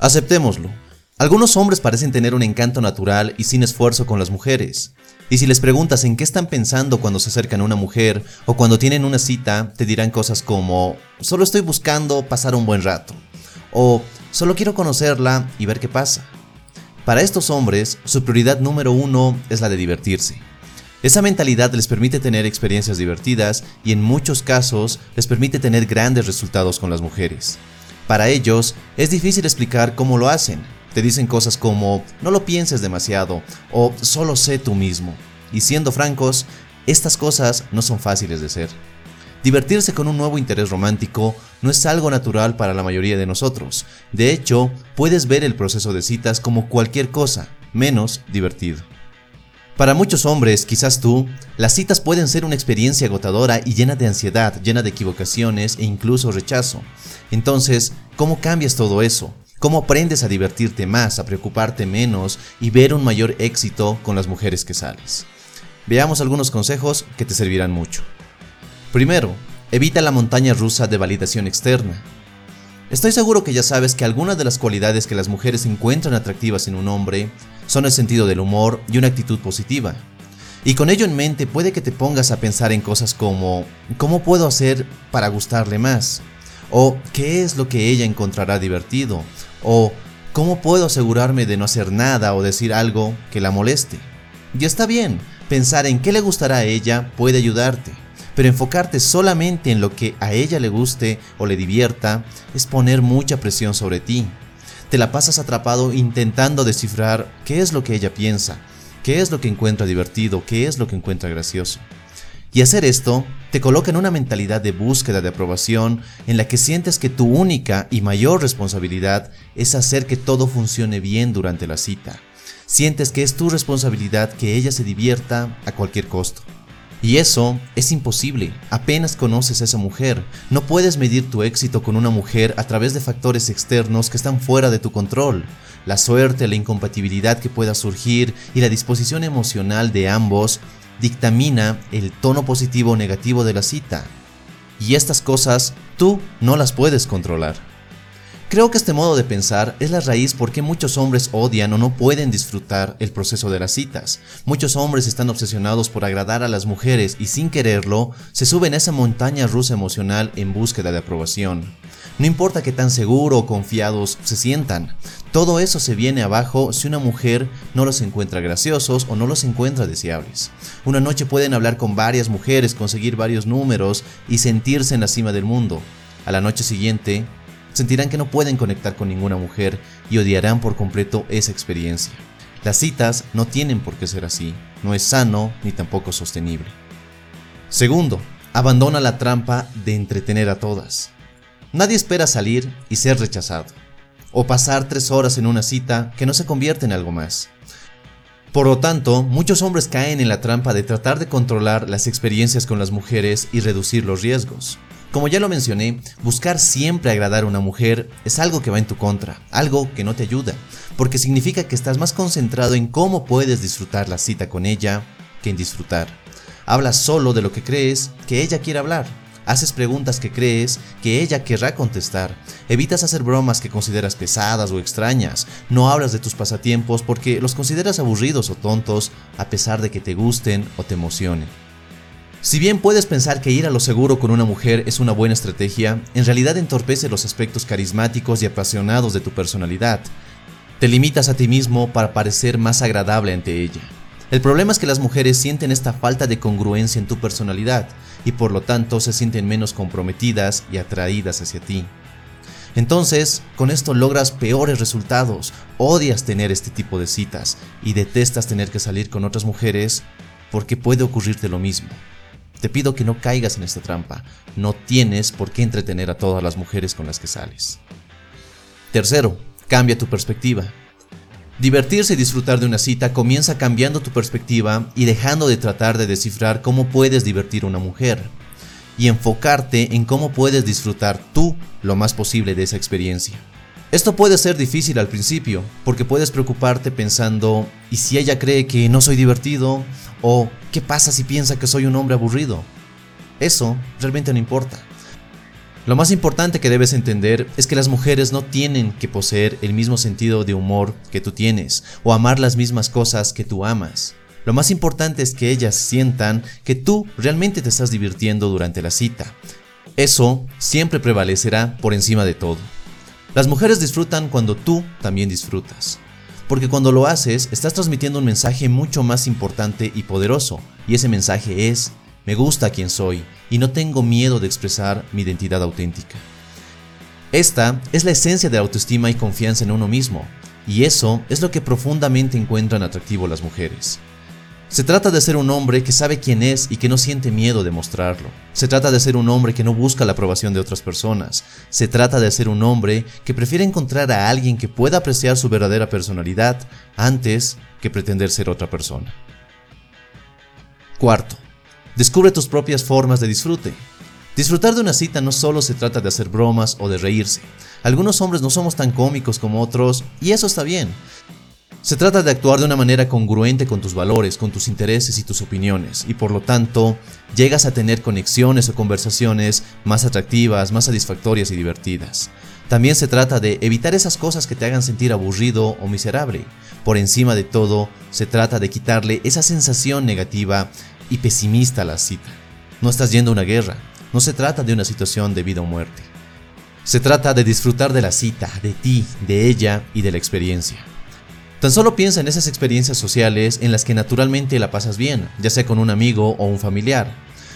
Aceptémoslo. Algunos hombres parecen tener un encanto natural y sin esfuerzo con las mujeres. Y si les preguntas en qué están pensando cuando se acercan a una mujer o cuando tienen una cita, te dirán cosas como, solo estoy buscando pasar un buen rato. O solo quiero conocerla y ver qué pasa. Para estos hombres, su prioridad número uno es la de divertirse. Esa mentalidad les permite tener experiencias divertidas y en muchos casos les permite tener grandes resultados con las mujeres. Para ellos, es difícil explicar cómo lo hacen. Te dicen cosas como, no lo pienses demasiado o solo sé tú mismo. Y siendo francos, estas cosas no son fáciles de ser. Divertirse con un nuevo interés romántico no es algo natural para la mayoría de nosotros. De hecho, puedes ver el proceso de citas como cualquier cosa, menos divertido. Para muchos hombres, quizás tú, las citas pueden ser una experiencia agotadora y llena de ansiedad, llena de equivocaciones e incluso rechazo. Entonces, ¿cómo cambias todo eso? ¿Cómo aprendes a divertirte más, a preocuparte menos y ver un mayor éxito con las mujeres que sales? Veamos algunos consejos que te servirán mucho. Primero, evita la montaña rusa de validación externa. Estoy seguro que ya sabes que algunas de las cualidades que las mujeres encuentran atractivas en un hombre son el sentido del humor y una actitud positiva. Y con ello en mente puede que te pongas a pensar en cosas como ¿cómo puedo hacer para gustarle más? ¿O qué es lo que ella encontrará divertido? ¿O cómo puedo asegurarme de no hacer nada o decir algo que la moleste? Y está bien, pensar en qué le gustará a ella puede ayudarte, pero enfocarte solamente en lo que a ella le guste o le divierta es poner mucha presión sobre ti te la pasas atrapado intentando descifrar qué es lo que ella piensa, qué es lo que encuentra divertido, qué es lo que encuentra gracioso. Y hacer esto te coloca en una mentalidad de búsqueda de aprobación en la que sientes que tu única y mayor responsabilidad es hacer que todo funcione bien durante la cita. Sientes que es tu responsabilidad que ella se divierta a cualquier costo. Y eso es imposible, apenas conoces a esa mujer. No puedes medir tu éxito con una mujer a través de factores externos que están fuera de tu control. La suerte, la incompatibilidad que pueda surgir y la disposición emocional de ambos dictamina el tono positivo o negativo de la cita. Y estas cosas tú no las puedes controlar. Creo que este modo de pensar es la raíz por qué muchos hombres odian o no pueden disfrutar el proceso de las citas. Muchos hombres están obsesionados por agradar a las mujeres y sin quererlo se suben a esa montaña rusa emocional en búsqueda de aprobación. No importa qué tan seguro o confiados se sientan, todo eso se viene abajo si una mujer no los encuentra graciosos o no los encuentra deseables. Una noche pueden hablar con varias mujeres, conseguir varios números y sentirse en la cima del mundo. A la noche siguiente, sentirán que no pueden conectar con ninguna mujer y odiarán por completo esa experiencia. Las citas no tienen por qué ser así, no es sano ni tampoco sostenible. Segundo, abandona la trampa de entretener a todas. Nadie espera salir y ser rechazado, o pasar tres horas en una cita que no se convierte en algo más. Por lo tanto, muchos hombres caen en la trampa de tratar de controlar las experiencias con las mujeres y reducir los riesgos. Como ya lo mencioné, buscar siempre agradar a una mujer es algo que va en tu contra, algo que no te ayuda, porque significa que estás más concentrado en cómo puedes disfrutar la cita con ella que en disfrutar. Hablas solo de lo que crees que ella quiere hablar. Haces preguntas que crees que ella querrá contestar. Evitas hacer bromas que consideras pesadas o extrañas. No hablas de tus pasatiempos porque los consideras aburridos o tontos a pesar de que te gusten o te emocionen. Si bien puedes pensar que ir a lo seguro con una mujer es una buena estrategia, en realidad entorpece los aspectos carismáticos y apasionados de tu personalidad. Te limitas a ti mismo para parecer más agradable ante ella. El problema es que las mujeres sienten esta falta de congruencia en tu personalidad y por lo tanto se sienten menos comprometidas y atraídas hacia ti. Entonces, con esto logras peores resultados, odias tener este tipo de citas y detestas tener que salir con otras mujeres porque puede ocurrirte lo mismo. Te pido que no caigas en esta trampa. No tienes por qué entretener a todas las mujeres con las que sales. Tercero, cambia tu perspectiva. Divertirse y disfrutar de una cita comienza cambiando tu perspectiva y dejando de tratar de descifrar cómo puedes divertir a una mujer y enfocarte en cómo puedes disfrutar tú lo más posible de esa experiencia. Esto puede ser difícil al principio, porque puedes preocuparte pensando, ¿y si ella cree que no soy divertido? ¿O qué pasa si piensa que soy un hombre aburrido? Eso realmente no importa. Lo más importante que debes entender es que las mujeres no tienen que poseer el mismo sentido de humor que tú tienes o amar las mismas cosas que tú amas. Lo más importante es que ellas sientan que tú realmente te estás divirtiendo durante la cita. Eso siempre prevalecerá por encima de todo. Las mujeres disfrutan cuando tú también disfrutas. Porque cuando lo haces, estás transmitiendo un mensaje mucho más importante y poderoso. Y ese mensaje es, me gusta quien soy y no tengo miedo de expresar mi identidad auténtica. Esta es la esencia de autoestima y confianza en uno mismo, y eso es lo que profundamente encuentran atractivo las mujeres. Se trata de ser un hombre que sabe quién es y que no siente miedo de mostrarlo. Se trata de ser un hombre que no busca la aprobación de otras personas. Se trata de ser un hombre que prefiere encontrar a alguien que pueda apreciar su verdadera personalidad antes que pretender ser otra persona. Cuarto, Descubre tus propias formas de disfrute. Disfrutar de una cita no solo se trata de hacer bromas o de reírse. Algunos hombres no somos tan cómicos como otros y eso está bien. Se trata de actuar de una manera congruente con tus valores, con tus intereses y tus opiniones, y por lo tanto llegas a tener conexiones o conversaciones más atractivas, más satisfactorias y divertidas. También se trata de evitar esas cosas que te hagan sentir aburrido o miserable. Por encima de todo, se trata de quitarle esa sensación negativa y pesimista a la cita. No estás yendo a una guerra, no se trata de una situación de vida o muerte. Se trata de disfrutar de la cita, de ti, de ella y de la experiencia. Tan solo piensa en esas experiencias sociales en las que naturalmente la pasas bien, ya sea con un amigo o un familiar.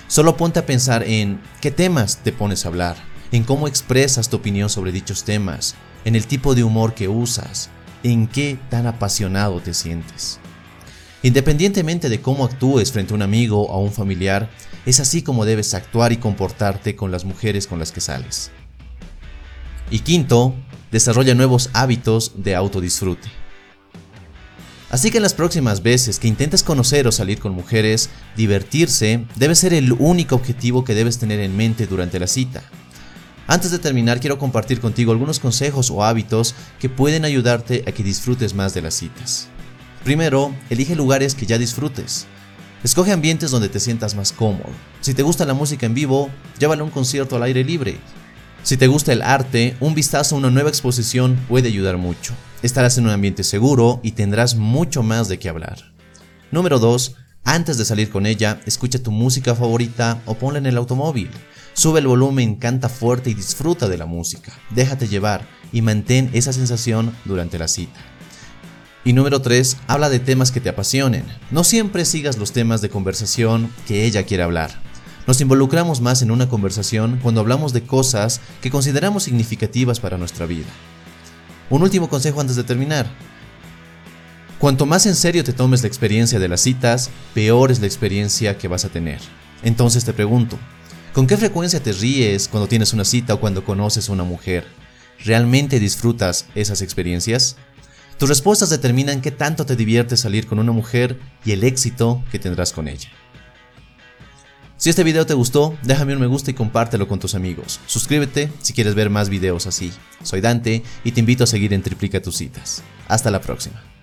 Solo ponte a pensar en qué temas te pones a hablar, en cómo expresas tu opinión sobre dichos temas, en el tipo de humor que usas, en qué tan apasionado te sientes. Independientemente de cómo actúes frente a un amigo o un familiar, es así como debes actuar y comportarte con las mujeres con las que sales. Y quinto, desarrolla nuevos hábitos de autodisfrute. Así que en las próximas veces que intentes conocer o salir con mujeres, divertirse debe ser el único objetivo que debes tener en mente durante la cita. Antes de terminar, quiero compartir contigo algunos consejos o hábitos que pueden ayudarte a que disfrutes más de las citas. Primero, elige lugares que ya disfrutes. Escoge ambientes donde te sientas más cómodo. Si te gusta la música en vivo, llévala a un concierto al aire libre. Si te gusta el arte, un vistazo a una nueva exposición puede ayudar mucho. Estarás en un ambiente seguro y tendrás mucho más de qué hablar. Número 2. Antes de salir con ella, escucha tu música favorita o ponla en el automóvil. Sube el volumen, canta fuerte y disfruta de la música. Déjate llevar y mantén esa sensación durante la cita. Y número 3, habla de temas que te apasionen. No siempre sigas los temas de conversación que ella quiere hablar. Nos involucramos más en una conversación cuando hablamos de cosas que consideramos significativas para nuestra vida. Un último consejo antes de terminar. Cuanto más en serio te tomes la experiencia de las citas, peor es la experiencia que vas a tener. Entonces te pregunto, ¿con qué frecuencia te ríes cuando tienes una cita o cuando conoces a una mujer? ¿Realmente disfrutas esas experiencias? Tus respuestas determinan qué tanto te divierte salir con una mujer y el éxito que tendrás con ella. Si este video te gustó, déjame un me gusta y compártelo con tus amigos. Suscríbete si quieres ver más videos así. Soy Dante y te invito a seguir en Triplica tus citas. Hasta la próxima.